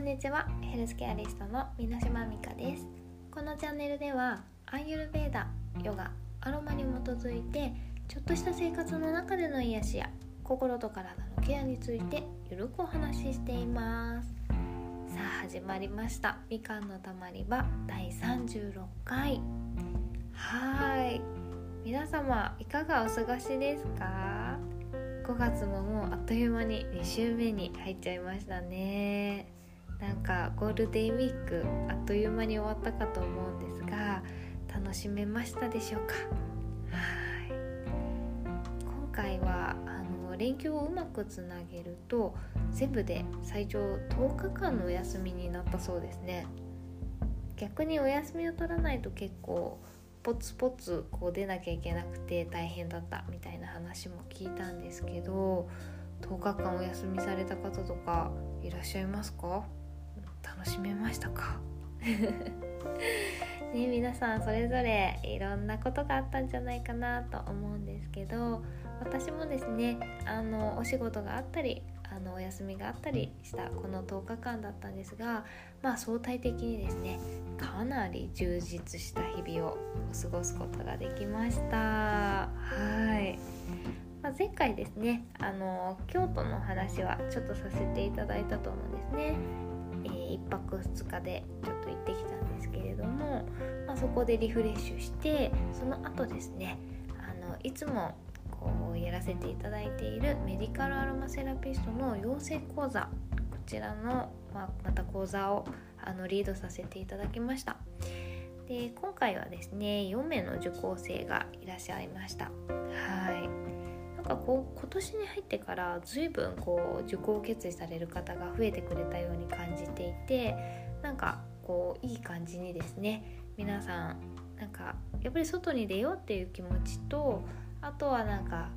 んにちはヘルスケアリストの箕島美香です。このチャンネルではアーユルベーダヨガアロマに基づいてちょっとした生活の中での癒しや心と体のケアについてゆるくお話ししています。さあ始まりました。みかんのたまり場第36回。はい。皆様いかがお過ごしですか？5月ももうあっという間に2週目に入っちゃいましたね。なんかゴールデンウィークあっという間に終わったかと思うんですが楽しめましたでしょうか？はい。今回はあの連休をうまくつなげると全部で最長10日間のお休みになったそうですね。逆にお休みを取らないと結構ポツポツこう出なきゃいけなくて大変だったみたいな話も聞いたんですけど10日間お休みされた方とかいらっしゃいますか？楽しめましたか？ね皆さんそれぞれいろんなことがあったんじゃないかなと思うんですけど私もですねあのお仕事があったりあのお休みがあったりしたこの10日間だったんですがまあ相対的にですねかなり充実した日々を過ごすことができました。はい、まあ、前回ですねあの京都の話はちょっとさせていただいたと思うんですね、えー、1泊2日でちょっと行ってきたんですけれども、まあ、そこでリフレッシュしてその後ですねあのいつもこうやらせていただいているメディカルアロマセラピストの養成講座こちらの、まあ、また講座をあのリードさせていただきました。で今回はですね4名の受講生がいらっしゃいました。はい。かこう今年に入ってから随分こう受講を決意される方が増えてくれたように感じていてなんかこういい感じにですね皆さんなんかやっぱり外に出ようっていう気持ちとあとはなんか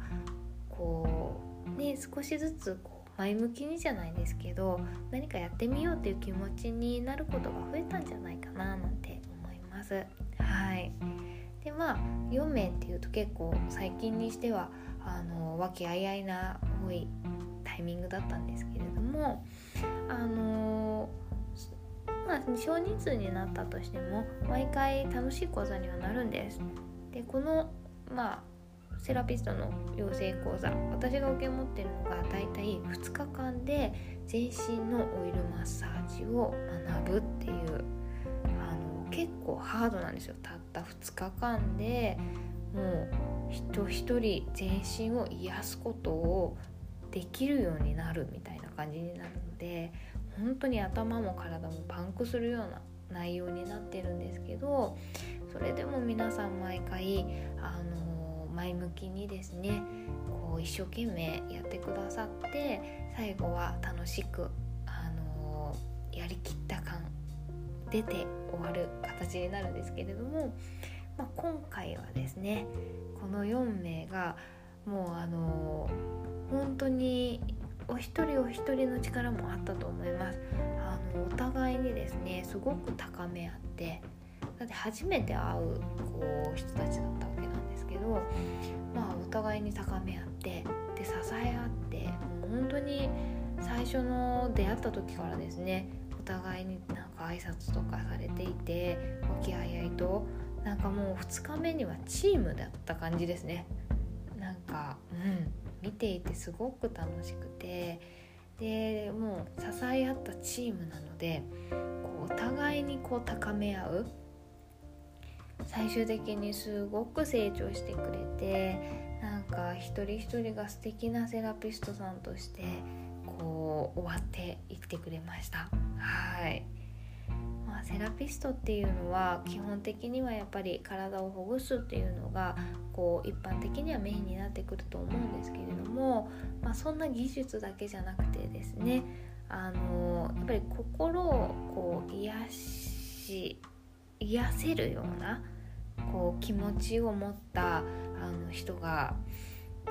こうね少しずつこう前向きにじゃないですけど何かやってみようっていう気持ちになることが増えたんじゃないかななんて思います。はいでまあ4名っていうと結構最近にしてはあの和気あいあいな多いタイミングだったんですけれどもあのまあ少人数になったとしても毎回楽しい講座にはなるんです。でこのまあセラピストの養成講座私が受け持ってるのがだいたい2日間で全身のオイルマッサージを学ぶっていうあの結構ハードなんですよたった2日間でもう人一人全身を癒すことをできるようになるみたいな感じになるので本当に頭も体もパンクするような内容になってるんですけどそれでも皆さん毎回あの前向きにですねこう一生懸命やってくださって最後は楽しく、あのー、やりきった感出て終わる形になるんですけれども、まあ、今回はですねこの4名がもうあのー、本当にお一人お一人の力もあったと思います。あのお互いにですねすごく高め合ってだって初めて会うこう人たちだったわけなんですけどまあお互いに高め合ってで支え合ってもう本当に最初の出会った時からですねお互いになんか挨拶とかされていて和気あいあいとなんかもう2日目にはチームだった感じですね。なんかうん見ていてすごく楽しくて。でもう支え合ったチームなのでこうお互いにこう高め合う。最終的にすごく成長してくれてなんか一人一人が素敵なセラピストさんとしてこう終わっていってくれました。はい、セラピストっていうのは基本的にはやっぱり体をほぐすっていうのがこう一般的にはメインになってくると思うんですけれども、まあ、そんな技術だけじゃなくてですねあのやっぱり心をこう癒し癒せるようなこう気持ちを持ったあの人が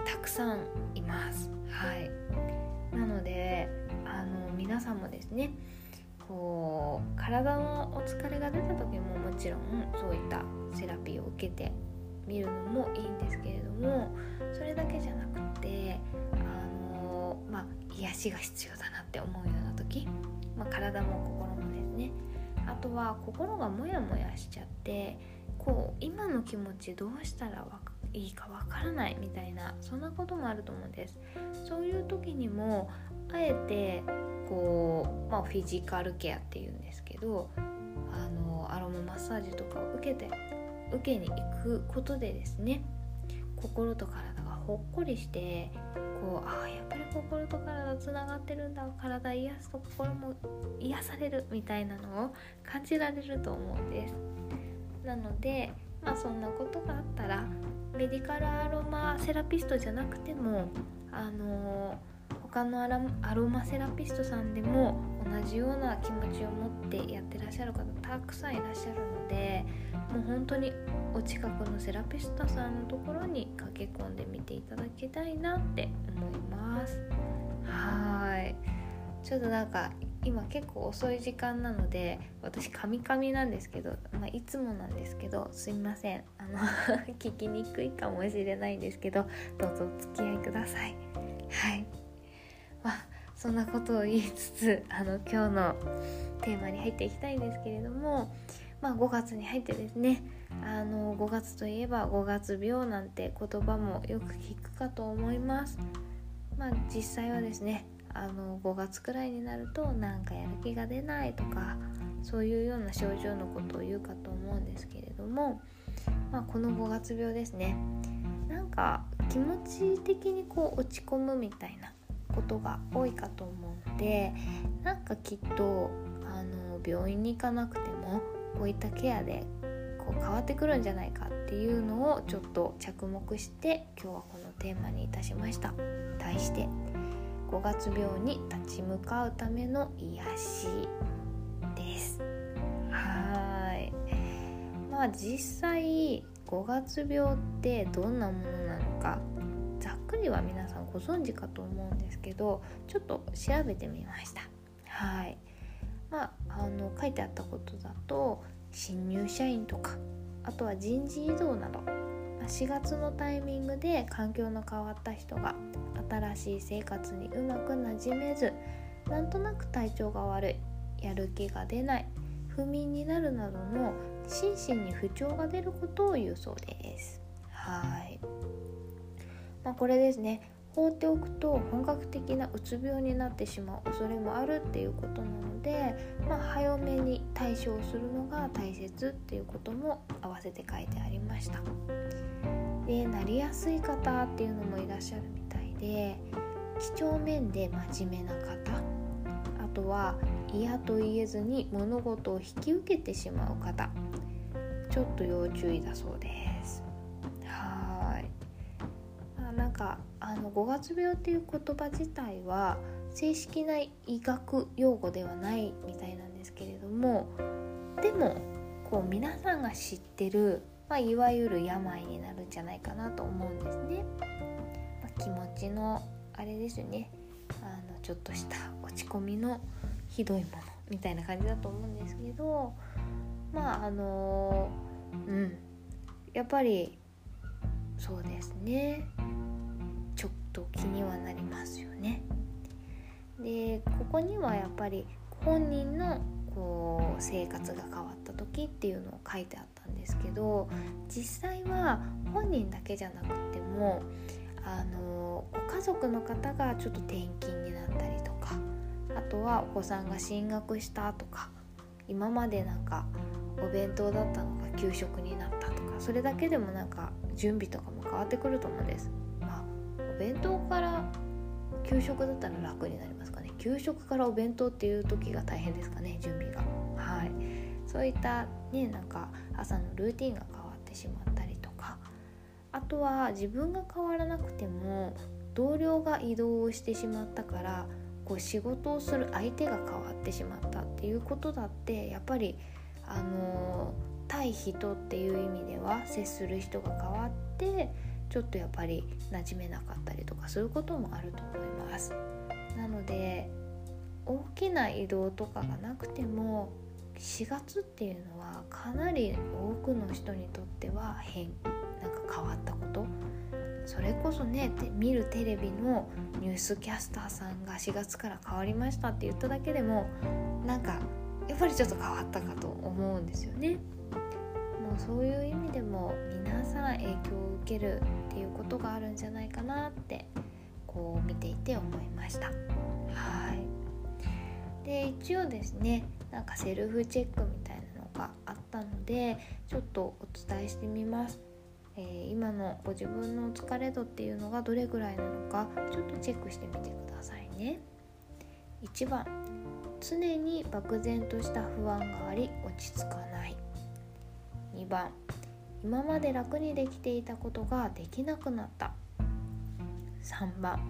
たくさんいます。はい、なのであの皆さんもですねこう体のお疲れが出た時ももちろんそういったセラピーを受けてみるのもいいんですけれどもそれだけじゃなくてあの、まあ、癒しが必要だなって思うような時、まあ、体も心もですね。あとは心がモヤモヤしちゃってこう今の気持ちどうしたらいいかわからないみたいなそんなこともあると思うんです。そういう時にもあえてこう、まあ、フィジカルケアっていうんですけどあのアロママッサージとかを受けて受けに行くことでですね心と体がほっこりしてこうああやっぱり心と体つながってるんだ。体癒すと心も癒されるみたいなのを感じられると思うんです。なのでまあそんなことがあったらメディカルアロマセラピストじゃなくてもあのー他のアロマセラピストさんでも同じような気持ちを持ってやってらっしゃる方たくさんいらっしゃるのでもう本当にお近くのセラピストさんのところに駆け込んでみていただきたいなって思います。はい。ちょっとなんか今結構遅い時間なので私カミカミなんですけど、まあ、いつもなんですけどすいません。あの 聞きにくいかもしれないんですけどどうぞお付き合いください。はい。まあそんなことを言いつつあの今日のテーマに入っていきたいんですけれども、まあ、5月に入ってですねあの5月といえば5月病なんて言葉もよく聞くかと思います。まあ、実際はですねあの5月くらいになるとなんかやる気が出ないとかそういうような症状のことを言うかと思うんですけれども、まあ、この5月病ですねなんか気持ち的にこう落ち込むみたいなことが多いかと思うのでなんかきっとあの病院に行かなくてもこういったケアでこう変わってくるんじゃないかっていうのをちょっと着目して今日はこのテーマにいたしました。題して5月病に立ち向かうための癒しです。はい。まあ実際5月病ってどんなものなのかざっくりは皆さんご存知かと思うんですけどちょっと調べてみました。はい。まああの書いてあったことだと新入社員とかあとは人事異動など4月のタイミングで環境の変わった人が新しい生活にうまくなじめずなんとなく体調が悪いやる気が出ない不眠になるなどの心身に不調が出ることを言うそうです。はい。まあ、これですね。放っておくと本格的なうつ病になってしまう恐れもあるっていうことなので、まあ、早めに対処するのが大切っていうことも合わせて書いてありました。でなりやすい方っていうのもいらっしゃるみたいで几帳面で真面目な方あとは嫌と言えずに物事を引き受けてしまう方ちょっと要注意だそうなんかあの五月病っていう言葉自体は正式な医学用語ではないみたいなんですけれどもでもこう皆さんが知ってる、まあ、いわゆる病になるんじゃないかなと思うんですね。まあ、気持ちのあれですね。あのちょっとした落ち込みのひどいものみたいな感じだと思うんですけどまああのうん。やっぱりそうですね。と気にはなりますよね。でここにはやっぱり本人のこう生活が変わった時っていうのを書いてあったんですけど実際は本人だけじゃなくてもあのご家族の方がちょっと転勤になったりとかあとはお子さんが進学したとか今までなんかお弁当だったのが給食になったとかそれだけでもなんか準備とかも変わってくると思うんです。弁当から給食だったら楽になりますかね。給食からお弁当っていう時が大変ですかね準備が。はい。そういったねなんか朝のルーティンが変わってしまったりとか。あとは自分が変わらなくても同僚が移動をしてしまったからこう仕事をする相手が変わってしまったっていうことだってやっぱりあの対人っていう意味では接する人が変わってちょっとやっぱり馴染めなかったりとかそういうこともあると思いますなので大きな移動とかがなくても4月っていうのはかなり多くの人にとっては変なんか変わったことそれこそね見るテレビのニュースキャスターさんが4月から変わりましたって言っただけでもなんかやっぱりちょっと変わったかと思うんですよね。もそういう意味でも皆さん影響を受けるっていうことがあるんじゃないかなってこう見ていて思いました。はいで一応ですねなんかセルフチェックみたいなのがあったのでちょっとお伝えしてみます。えー、今のご自分の疲れ度っていうのがどれぐらいなのかちょっとチェックしてみてくださいね1番常に漠然とした不安があり落ち着かない2番今まで楽にできていたことができなくなった。3番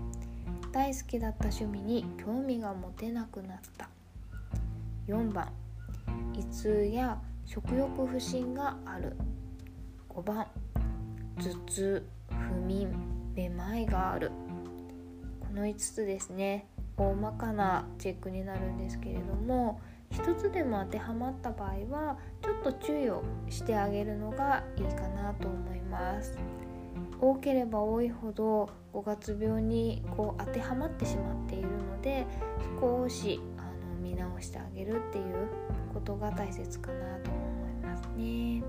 大好きだった趣味に興味が持てなくなった。4番胃痛や食欲不振がある。5番頭痛不眠めまいがある。この5つですね大まかなチェックになるんですけれども1つでも当てはまった場合はちょっと注意をしてあげるのがいいかなと思います。多ければ多いほど5月病にこう当てはまってしまっているので少しあの見直してあげるっていうことが大切かなと思いますね。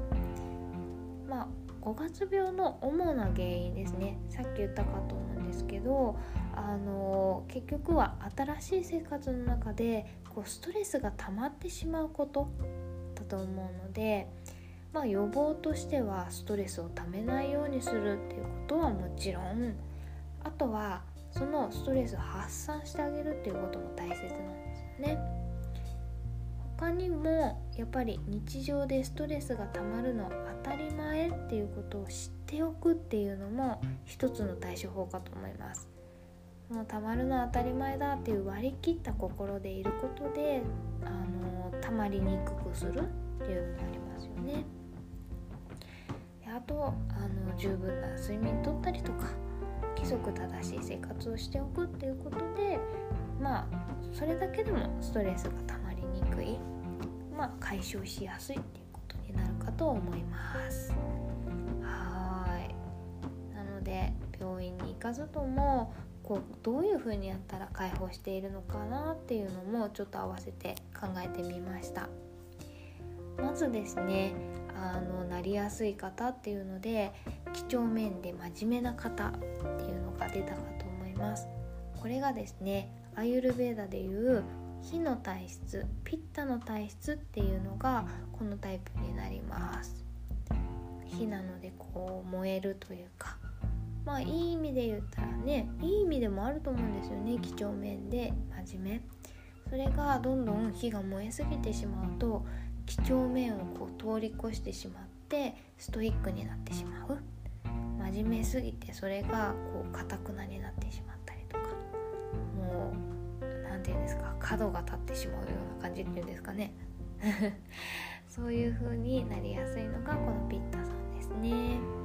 まあ5月病の主な原因ですね。さっき言ったかと思うんですけどあの結局は新しい生活の中でこうストレスが溜まってしまうことだと思うので、まあ、予防としてはストレスをためないようにするっていうことはもちろんあとはそのストレスを発散してあげるっていうことも大切なんですよね。他にもやっぱり日常でストレスがたまるの当たり前っていうことを知っておくっていうのも一つの対処法かと思いますもうたまるのは当たり前だっていう割り切った心でいることであのたまりにくくするっていうのもありますよね。であとあの十分な睡眠とったりとか規則正しい生活をしておくっていうことでまあそれだけでもストレスがたまりにくいまあ、解消しやすいっていうことになるかと思います。はい。なので病院に行かずともこうどういう風にやったら解放しているのかなっていうのもちょっと合わせて考えてみました。まずですねあのなりやすい方っていうので几帳面で真面目な方っていうのが出たかと思います。これがですねアユルベーダでいう火の体質ピッタの体質っていうのがこのタイプになります。火なのでこう燃えるというかまあいい意味で言ったらねいい意味でもあると思うんですよね几帳面で真面目。それがどんどん火が燃えすぎてしまうと几帳面をこう通り越してしまってストイックになってしまう。真面目すぎてそれがこうかたくなになってしまったりとか。もうて言うんですか角が立ってしまうような感じっていうんですかね。そういう風になりやすいのがこのピッタさんですね。あ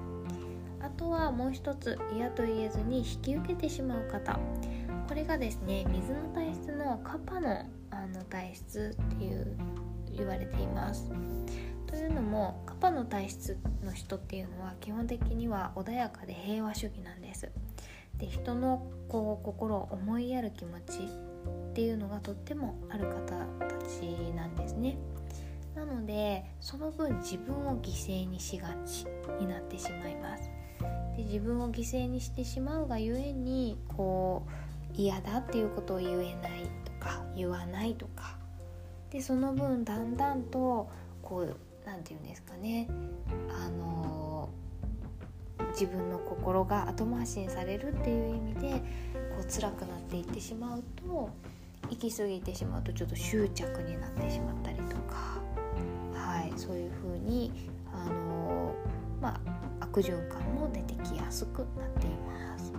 とはもう一つ嫌と言えずに引き受けてしまう方。これがですね水の体質のカパのあの体質っていう言われています。というのもカパの体質の人っていうのは基本的には穏やかで平和主義なんです。で人のこう心を思いやる気持ちっていうのがとってもある方たちなんですね。なのでその分自分を犠牲にしがちになってしまいます。で自分を犠牲にしてしまうがゆえにこう嫌だっていうことを言えないとか言わないとか。でその分だんだんとこう何て言うんですかね。あの自分の心が後回しにされるっていう意味でこう辛くなっていってしまうと行き過ぎてしまうとちょっと執着になってしまったりとか、はい、そういう風にあのまあ、悪循環も出てきやすくなっています。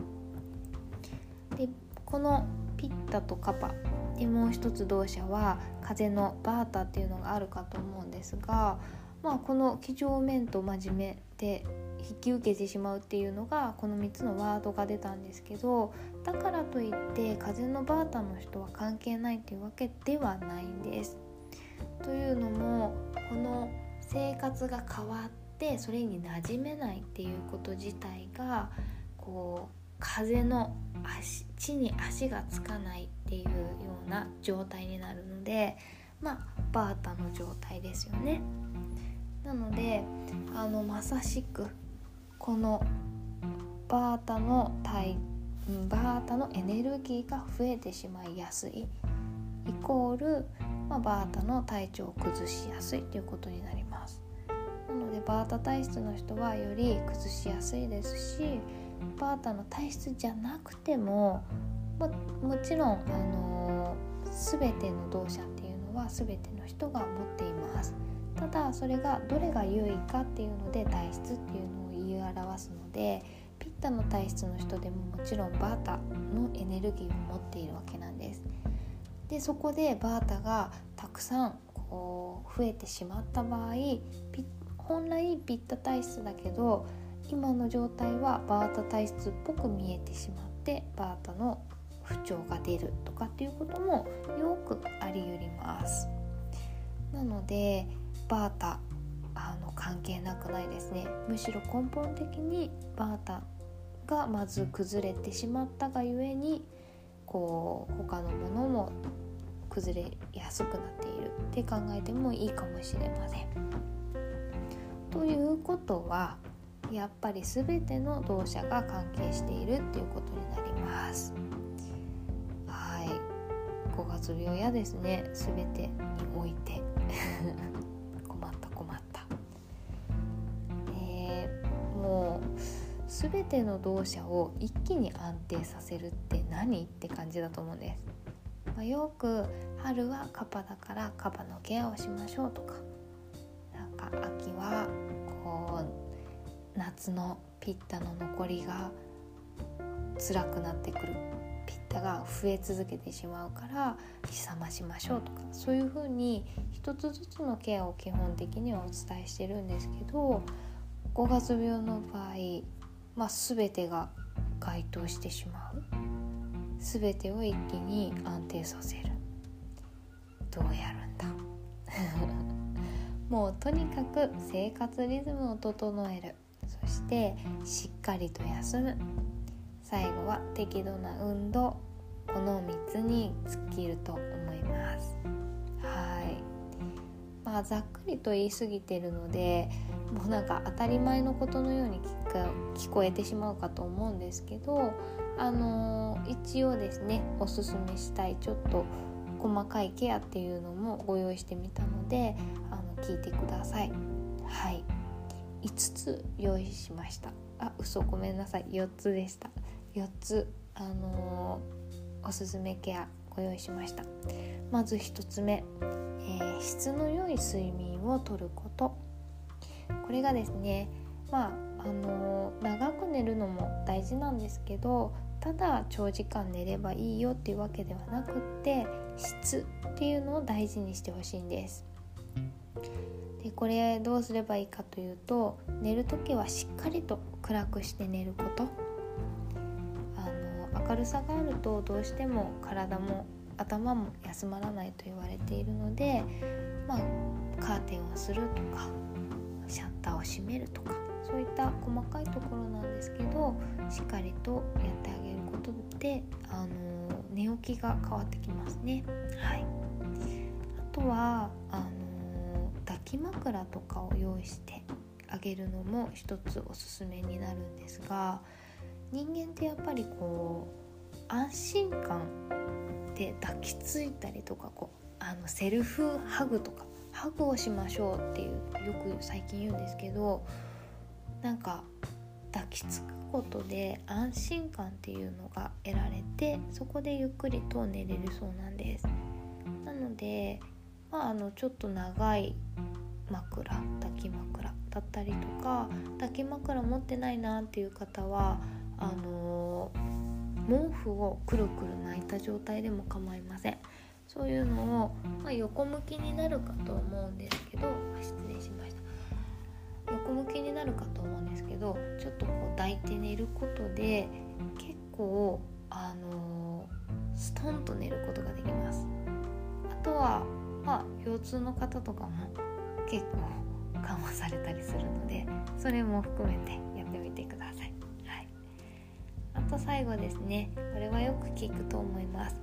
でこのピッタとカパでもう一つ同社は風のバータっていうのがあるかと思うんですが、まあ、この几帳面と真面目で引き受けてしまうっていうのがこの3つのワードが出たんですけどだからといって風のバータの人は関係ないっていうわけではないんです。というのもこの生活が変わってそれに馴染めないっていうこと自体がここう風の足地に足がつかないっていうような状態になるのでまあバータの状態ですよね。なのであのまさしくこのバータの体バータのエネルギーが増えてしまいやすいイコール、まあ、バータの体調を崩しやすいということになりますなのでバータ体質の人はより崩しやすいですしバータの体質じゃなくてもももちろん、あのー、全ての動作っていうのは全ての人が持っています。ただそれがどれが優位かっていうので体質っていうのを言い表すのでピッタの体質の人でももちろんバータのエネルギーを持っているわけなんです。でそこでバータがたくさんこう増えてしまった場合本来ピッタ体質だけど今の状態はバータ体質っぽく見えてしまってバータの不調が出るとかっていうこともよくあり得りますなのでバータあの関係なくないですねむしろ根本的にバータがまず崩れてしまったがゆえにこう他のものも崩れやすくなっているって考えてもいいかもしれません。ということはやっぱり全ての動作が関係しているっていうことになります。はい5月病やですね全てにおいて困った困った。えー、もう全ての動作を一気に安定させるって何って感じだと思うんです。まあ、よく春はカパだからカパのケアをしましょうとかなんか秋はこう夏のピッタの残りが辛くなってくる。ピッタが増え続けてしまうから冷ましましょうとかそういうふうに一つずつのケアを基本的にはお伝えしてるんですけど5月病の場合、まあ、全てが該当してしまう。全てを一気に安定させる。どうやるんだ？もうとにかく生活リズムを整える。そしてしっかりと休む。最後は適度な運動。この3つに尽きると思います。はい。まあざっくりと言い過ぎてるのでもうなんか当たり前のことのように聞こえてしまうかと思うんですけどあのー、一応ですねおすすめしたいちょっと細かいケアっていうのもご用意してみたので聞いてください。はい。5つ用意しました。あ嘘。ごめんなさい。4つでした。4つ。あのー、おすすめケアご用意しました。まず1つ目、えー、質の良い睡眠をとること。これがですねまああのー、長く寝るのも大事なんですけどただ長時間寝ればいいよっていうわけではなくって質っていうのを大事にしてほしいんです。でこれどうすればいいかというと寝る時はしっかりと暗くして寝ることあの明るさがあるとどうしても体も頭も休まらないと言われているので、まあ、カーテンをするとかシャッターを閉めるとかそういった細かいところなんですけどしっかりとやってあげることであの寝起きが変わってきますね。はい、あとはあき枕とかを用意してあげるのも一つおすすめになるんですが人間ってやっぱりこう安心感で抱きついたりとかこうあのセルフハグとかハグをしましょうっていうよく最近言うんですけどなんか抱きつくことで安心感っていうのが得られてそこでゆっくりと寝れるそうなんです。なのでまああのちょっと長い枕抱き枕だったりとか抱き枕持ってないなっていう方はあの毛布をくるくる巻いた状態でも構いません。そういうのを、まあ、横向きになるかと思うんですけど失礼しました。横向きになるかと思うんですけどちょっとこう抱いて寝ることで結構あのストンと寝ることができます。あとはまあ腰痛の方とかも結構緩和されたりするのでそれも含めてやってみてください。はい、あと最後ですね。これはよく聞くと思います。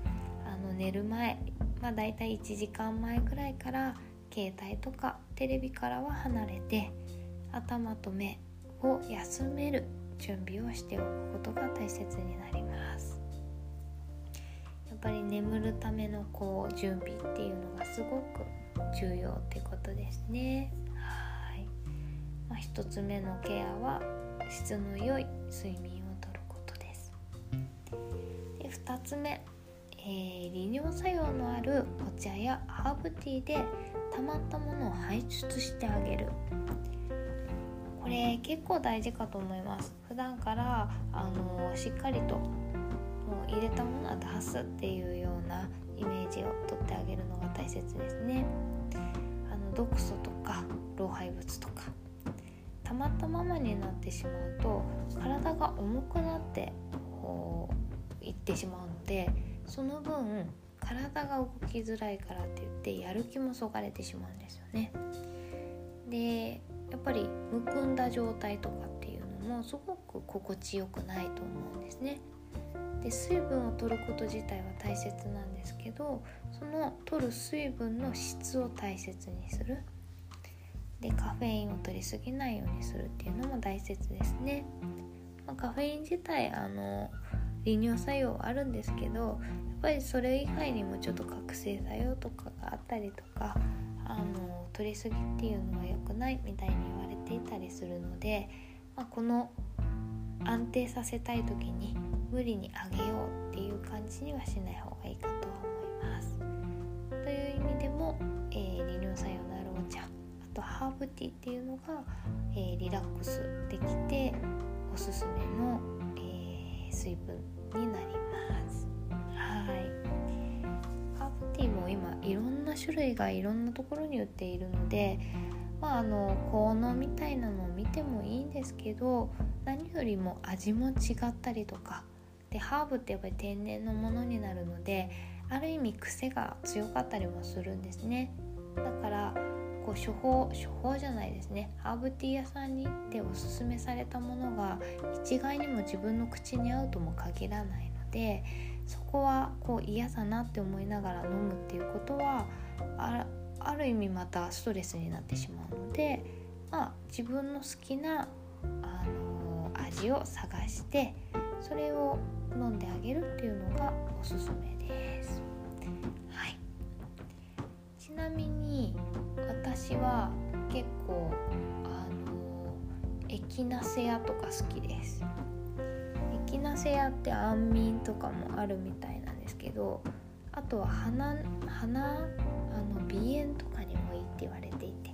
あの寝る前。まあだいたい1時間前くらいから携帯とかテレビからは離れて頭と目を休める準備をしておくことが大切になります。やっぱり眠るためのこう準備っていうのがすごく重要ってことですね。はい、まあ、1つ目のケアは質の良い睡眠をとることです。で2つ目、えー、利尿作用のあるお茶やハーブティーで溜まったものを排出してあげる。これ結構大事かと思います。普段からあのしっかりともう入れたものは出すっていうようなイメージをとってあげるのが大切ですね。あの毒素とか老廃物とか溜まったままになってしまうと体が重くなってこういってしまうのでその分体が動きづらいからって言ってやる気もそがれてしまうんですよねでやっぱりむくんだ状態とかっていうのもすごく心地よくないと思うんですね。で水分を取ること自体は大切なんですけどその取る水分の質を大切にする。でカフェインを取りすぎないようにするっていうのも大切ですね、まあ、カフェイン自体あの利尿作用はあるんですけどやっぱりそれ以外にもちょっと覚醒作用とかがあったりとかあの取りすぎっていうのは良くないみたいに言われていたりするので、まあ、この安定させたい時に無理にあげようっていう感じにはしない方がいいかとは思います。という意味でも、えー、利尿作用のあるお茶あとハーブティーっていうのが、えー、リラックスできておすすめの、えー、水分になります。はいティーも今いろんな種類がいろんなところに売っているのでまああの効能みたいなのを見てもいいんですけど何よりも味も違ったりとかでハーブってやっぱり天然のものになるのである意味癖が強かったりもするんですね。だからこう処方処方じゃないですね。ハーブティー屋さんに行っておすすめされたものが一概にも自分の口に合うとも限らないのでそこはこう嫌だなって思いながら飲むっていうことはある意味またストレスになってしまうので、まあ、自分の好きな、あの、味を探してそれを飲んであげるっていうのがおすすめです。はい、ちなみに私は結構あのエキナセアとか好きです。エキナセアって安眠とかもあるみたいなんですけどあとは鼻鼻あの鼻炎とかにもいいって言われていて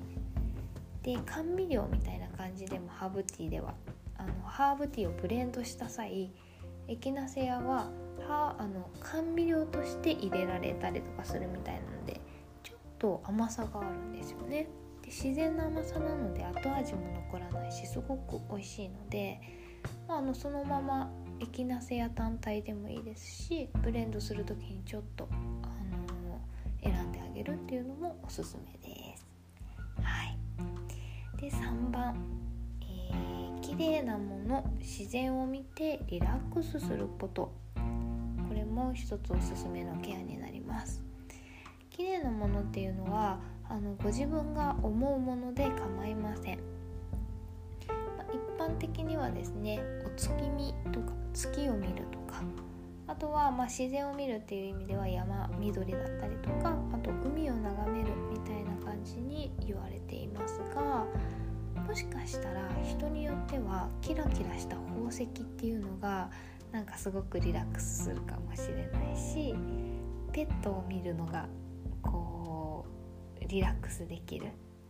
で甘味料みたいな感じでもハーブティーではあのハーブティーをブレンドした際エキナセアははあの甘味料として入れられたりとかするみたいなのでちょっと甘さがあるんですよね。で自然な甘さなので後味も残らないしすごく美味しいので、まあ、あのそのままエキナセア単体でもいいですしブレンドする時にちょっと、あの、選んであげるっていうのもおすすめです。はい、で3番、綺麗なもの自然を見てリラックスすることこれも一つおすすめのケアになります。綺麗なものっていうのはあのご自分が思うもので構いません。一般的にはですねお月見とか月を見るとかあとはま自然を見るっていう意味では山緑だったりとかあと海を眺めるみたいな感じに言われていますがもしかしたら人によってはキラキラした宝石っていうのがなんかすごくリラックスするかもしれないしペットを見るのがこうリラックスできる。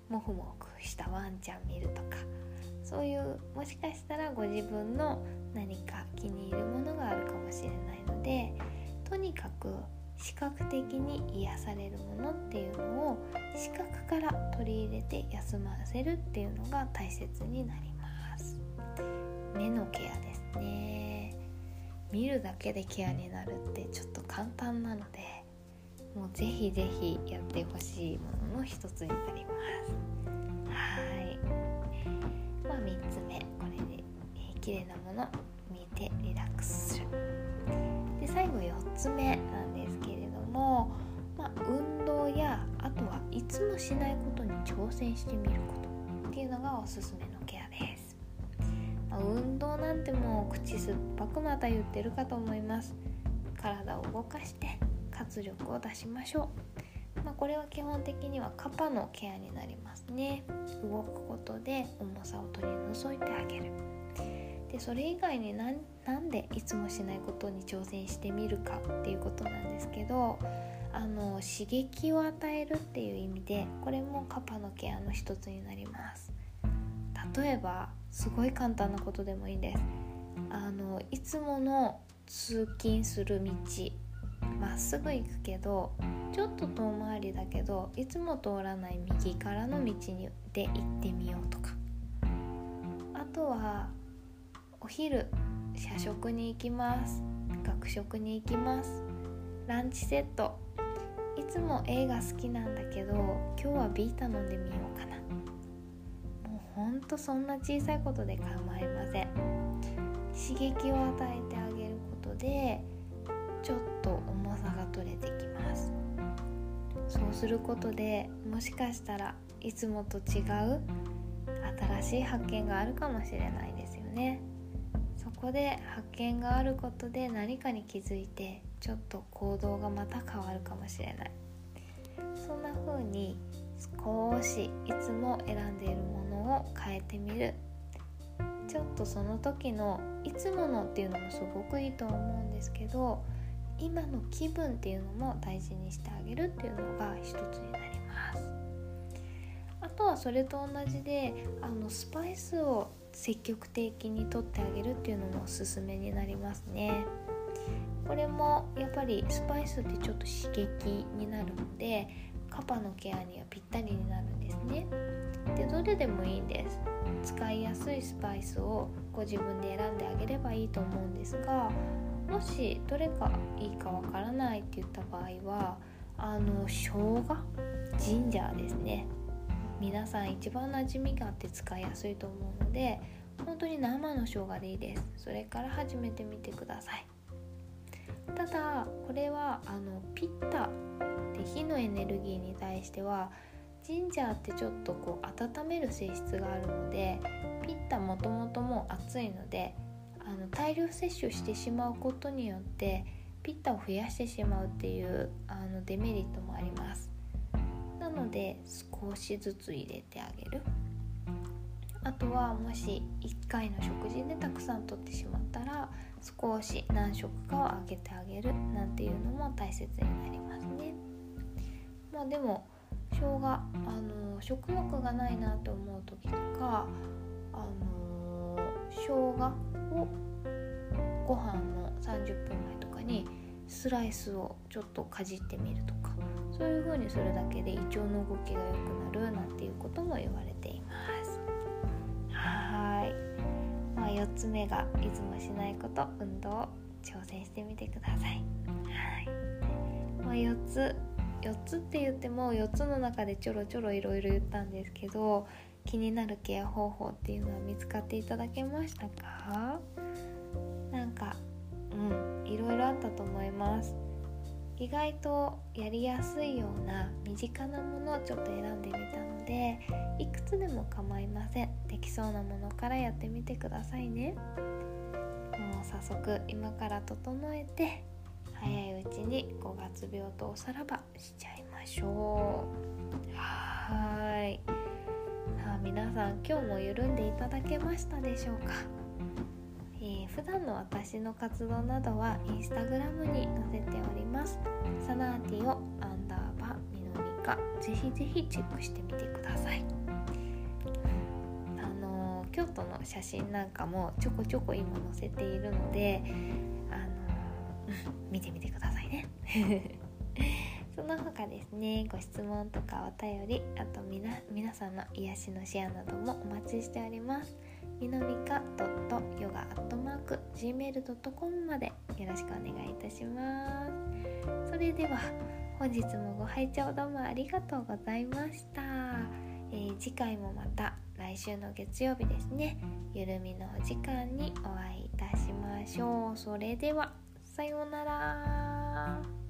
モフモフしたワンちゃん見るとか。そういうもしかしたらご自分の何か気に入るものがあるかもしれないのでとにかく視覚的に癒されるものっていうのを視覚から取り入れて休ませるっていうのが大切になります。目のケアですね。見るだけでケアになるってちょっと簡単なのでもうぜひぜひやってほしいものの一つになります。はい。まあ3つ目。これで、えー、綺麗なもの。見てリラックスする。で最後4つ目なんですけども、まあ、運動やあとはいつもしないことに挑戦してみることっていうのがおすすめのケアです、まあ、運動なんてもう口酸っぱくまた言ってるかと思います。体を動かして活力を出しましょう、まあ、これは基本的にはカパのケアになりますね。動くことで重さを取り除いてあげる。でそれ以外に何でいつもしないことに挑戦してみるかっていうことなんですけどあの刺激を与えるっていう意味でこれもカパのケアの一つになります。例えばすごい簡単なことでもいいです。あのいつもの通勤する道まっすぐ行くけどちょっと遠回りだけどいつも通らない右からの道にで行ってみようとか。あとはお昼社食に行きます。学食に行きます。ランチセット。いつも A が好きなんだけど今日は B 頼んでみようかな。もうほんとそんな小さいことで構いません。刺激を与えてあげることでちょっと重さが取れてきます。そうすることでもしかしたらいつもと違う新しい発見があるかもしれないですよね。こで発見があることで何かに気づいてちょっと行動がまた変わるかもしれない。そんな風に少しいつも選んでいるものを変えてみる。ちょっとその時のいつものっていうのもすごくいいと思うんですけど今の気分っていうのも大事にしてあげるっていうのが一つになります。あとはそれと同じであのスパイスを積極的にとってあげるっていうのもおすすめになりますね。これもやっぱりスパイスってちょっと刺激になるのでカパのケアにはぴったりになるんですね。でどれでもいいんです。使いやすいスパイスをご自分で選んであげればいいと思うんですがもしどれがいいかわからないって言った場合はあの生姜？ジンジャーですね。皆さん一番馴染みがあって使いやすいと思うので本当に生の生姜でいいです。それから始めてみてください。ただこれはあのピッタで火のエネルギーに対してはジンジャーってちょっとこう温める性質があるのでピッタもともともう熱いのであの大量摂取してしまうことによってピッタを増やしてしまうっていうあのデメリットもあります。ので少しずつ入れてあげる。あとはもし1回の食事でたくさんとってしまったら少し何食かをあげてあげるなんていうのも大切になりますね。まあでも生姜あの食欲がないなと思う時とかあの生姜をご飯の30分スライスをちょっとかじってみるとかそういう風にするだけで胃腸の動きが良くなるなんていうことも言われています。はい、まあ、4つ目がいつもしないこと運動を挑戦してみてください。はい、まあ、4つ。4つって言っても4つの中でちょろちょろいろいろ言ったんですけど気になるケア方法っていうのは見つかっていただけましたか？なんかうん。いろいろあったと思います。意外とやりやすいような身近なものをちょっと選んでみたのでいくつでも構いません。できそうなものからやってみてくださいね。もう早速今から整えて早いうちに5月病とおさらばしちゃいましょう。はい。さあ皆さん今日も緩んでいただけましたでしょうか？えー、普段の私の活動などはインスタグラムに載せております。サナーティをアンダーバーミノミカぜひぜひチェックしてみてください。あのー、京都の写真なんかもちょこちょこ今載せているのであのー、見てみてくださいね。その他ですねご質問とかお便りあとみな皆さんの癒しのシェアなどもお待ちしております。みのみか .yoga.gmail.com までよろしくお願いいたします。それでは本日もご拝聴どうもありがとうございました、えー、次回もまた来来週の月曜日ですね。ゆるみのお時間にお会いいたしましょう。それではさようなら。